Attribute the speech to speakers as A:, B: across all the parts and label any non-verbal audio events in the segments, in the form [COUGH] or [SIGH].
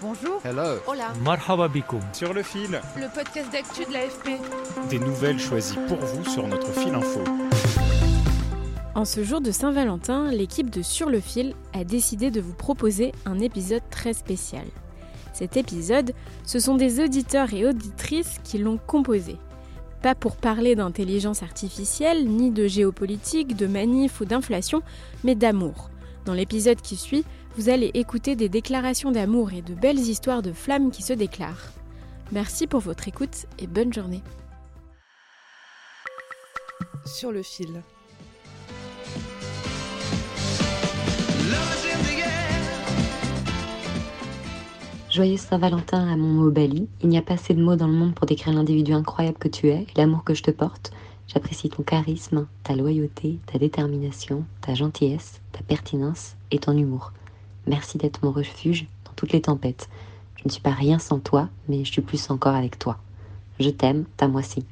A: Bonjour.
B: Hello.
A: Hola.
C: Marhaba bikoum.
D: Sur le fil,
A: Le podcast d'actu de l'AFP.
D: des nouvelles choisies pour vous sur notre fil info.
E: En ce jour de Saint-Valentin, l'équipe de Sur le fil a décidé de vous proposer un épisode très spécial. Cet épisode, ce sont des auditeurs et auditrices qui l'ont composé. Pas pour parler d'intelligence artificielle, ni de géopolitique, de manif ou d'inflation, mais d'amour. Dans l'épisode qui suit, vous allez écouter des déclarations d'amour et de belles histoires de flammes qui se déclarent. Merci pour votre écoute et bonne journée.
A: Sur le fil.
F: Joyeux Saint-Valentin à mon mot Bali. Il n'y a pas assez de mots dans le monde pour décrire l'individu incroyable que tu es, et l'amour que je te porte. J'apprécie ton charisme, ta loyauté, ta détermination, ta gentillesse, ta pertinence et ton humour. Merci d'être mon refuge dans toutes les tempêtes. Je ne suis pas rien sans toi, mais je suis plus encore avec toi. Je t'aime, ta moissie.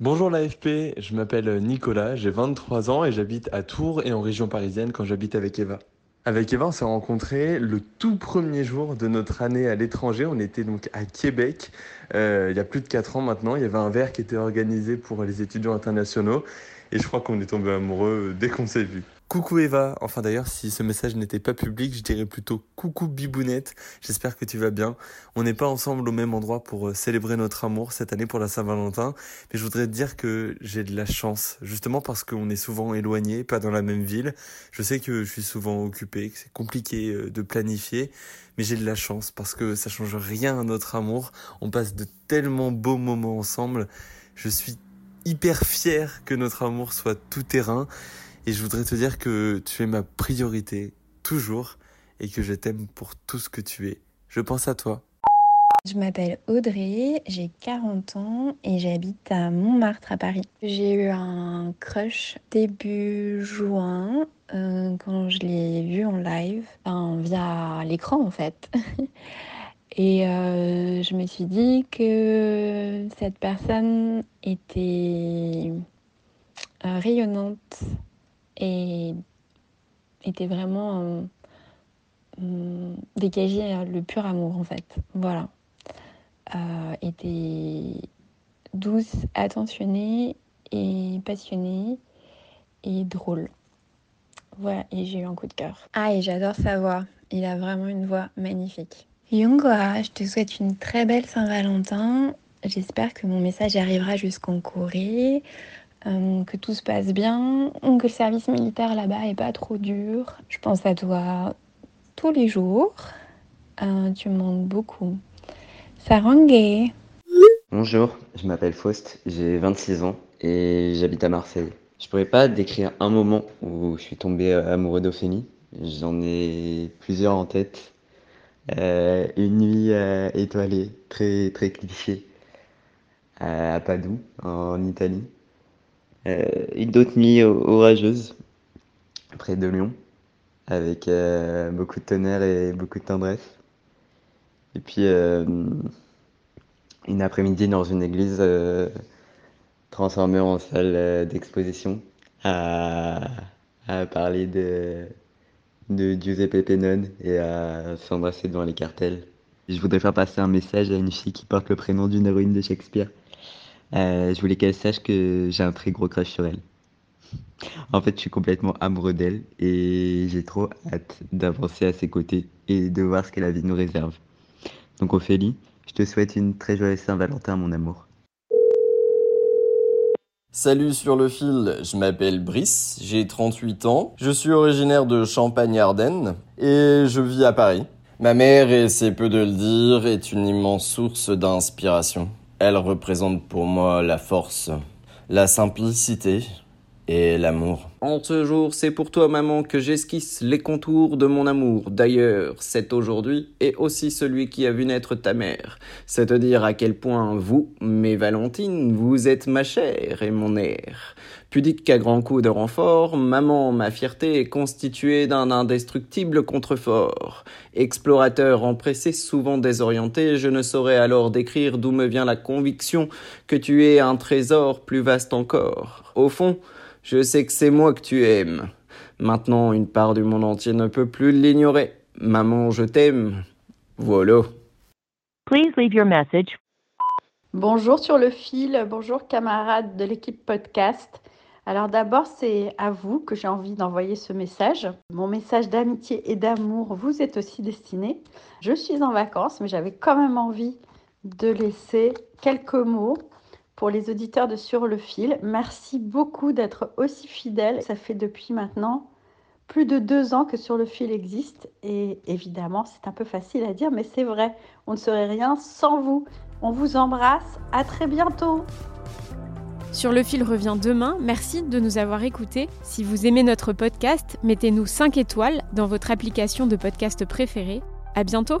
G: Bonjour l'AFP, je m'appelle Nicolas, j'ai 23 ans et j'habite à Tours et en région parisienne quand j'habite avec Eva. Avec Eva, on s'est rencontrés le tout premier jour de notre année à l'étranger. On était donc à Québec euh, il y a plus de 4 ans maintenant. Il y avait un verre qui était organisé pour les étudiants internationaux et je crois qu'on est tombé amoureux dès qu'on s'est vu. Coucou Eva, enfin d'ailleurs si ce message n'était pas public, je dirais plutôt coucou Bibounette, j'espère que tu vas bien. On n'est pas ensemble au même endroit pour euh, célébrer notre amour cette année pour la Saint-Valentin, mais je voudrais te dire que j'ai de la chance, justement parce qu'on est souvent éloignés, pas dans la même ville. Je sais que je suis souvent occupé, que c'est compliqué euh, de planifier, mais j'ai de la chance parce que ça change rien à notre amour. On passe de tellement beaux moments ensemble. Je suis hyper fier que notre amour soit tout terrain. Et je voudrais te dire que tu es ma priorité, toujours, et que je t'aime pour tout ce que tu es. Je pense à toi.
H: Je m'appelle Audrey, j'ai 40 ans et j'habite à Montmartre à Paris. J'ai eu un crush début juin euh, quand je l'ai vu en live, enfin, via l'écran en fait. [LAUGHS] Et euh, je me suis dit que cette personne était euh, rayonnante et était vraiment euh, dégagée euh, le pur amour en fait. Voilà. Euh, était douce, attentionnée et passionnée et drôle. Voilà, et j'ai eu un coup de cœur. Ah, et j'adore sa voix. Il a vraiment une voix magnifique. Yungoa, je te souhaite une très belle Saint-Valentin. J'espère que mon message arrivera jusqu'en Corée, euh, que tout se passe bien, que le service militaire là-bas est pas trop dur. Je pense à toi tous les jours. Euh, tu me manques beaucoup. Sarangé.
I: Bonjour, je m'appelle Faust, j'ai 26 ans et j'habite à Marseille. Je pourrais pas décrire un moment où je suis tombé euh, amoureux d'Ophélie. J'en ai plusieurs en tête. Une nuit étoilée, très très cliché, à Padoue, en Italie. Euh, une autre nuit o- orageuse, près de Lyon, avec euh, beaucoup de tonnerre et beaucoup de tendresse. Et puis euh, une après-midi dans une église transformée en salle d'exposition à, à parler de, de Giuseppe Pennone et à s'embrasser devant les cartels. Je voudrais faire passer un message à une fille qui porte le prénom d'une héroïne de Shakespeare. Euh, je voulais qu'elle sache que j'ai un très gros crush sur elle. En fait, je suis complètement amoureux d'elle et j'ai trop hâte d'avancer à ses côtés et de voir ce que la vie nous réserve. Donc Ophélie, je te souhaite une très joyeuse Saint-Valentin, mon amour.
J: Salut sur le fil, je m'appelle Brice, j'ai 38 ans, je suis originaire de Champagne-Ardenne et je vis à Paris. Ma mère, et c'est peu de le dire, est une immense source d'inspiration. Elle représente pour moi la force, la simplicité et l'amour. En ce jour, c'est pour toi, maman, que j'esquisse les contours de mon amour. D'ailleurs, c'est aujourd'hui et aussi celui qui a vu naître ta mère. C'est te dire à quel point vous, mes Valentines, vous êtes ma chair et mon air. Pudique qu'à grands coups de renfort, maman, ma fierté est constituée d'un indestructible contrefort. Explorateur empressé, souvent désorienté, je ne saurais alors décrire d'où me vient la conviction que tu es un trésor plus vaste encore. Au fond, je sais que c'est moi que tu aimes. Maintenant, une part du monde entier ne peut plus l'ignorer. Maman, je t'aime. Voilà.
B: Please leave your message.
A: Bonjour sur le fil, bonjour camarades de l'équipe podcast. Alors d'abord, c'est à vous que j'ai envie d'envoyer ce message. Mon message d'amitié et d'amour vous est aussi destiné. Je suis en vacances, mais j'avais quand même envie de laisser quelques mots pour les auditeurs de Sur le fil. Merci beaucoup d'être aussi fidèles. Ça fait depuis maintenant plus de deux ans que Sur le fil existe. Et évidemment, c'est un peu facile à dire, mais c'est vrai. On ne serait rien sans vous. On vous embrasse. À très bientôt.
E: Sur le fil revient demain. Merci de nous avoir écoutés. Si vous aimez notre podcast, mettez-nous 5 étoiles dans votre application de podcast préférée. À bientôt.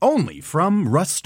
C: Only from Rust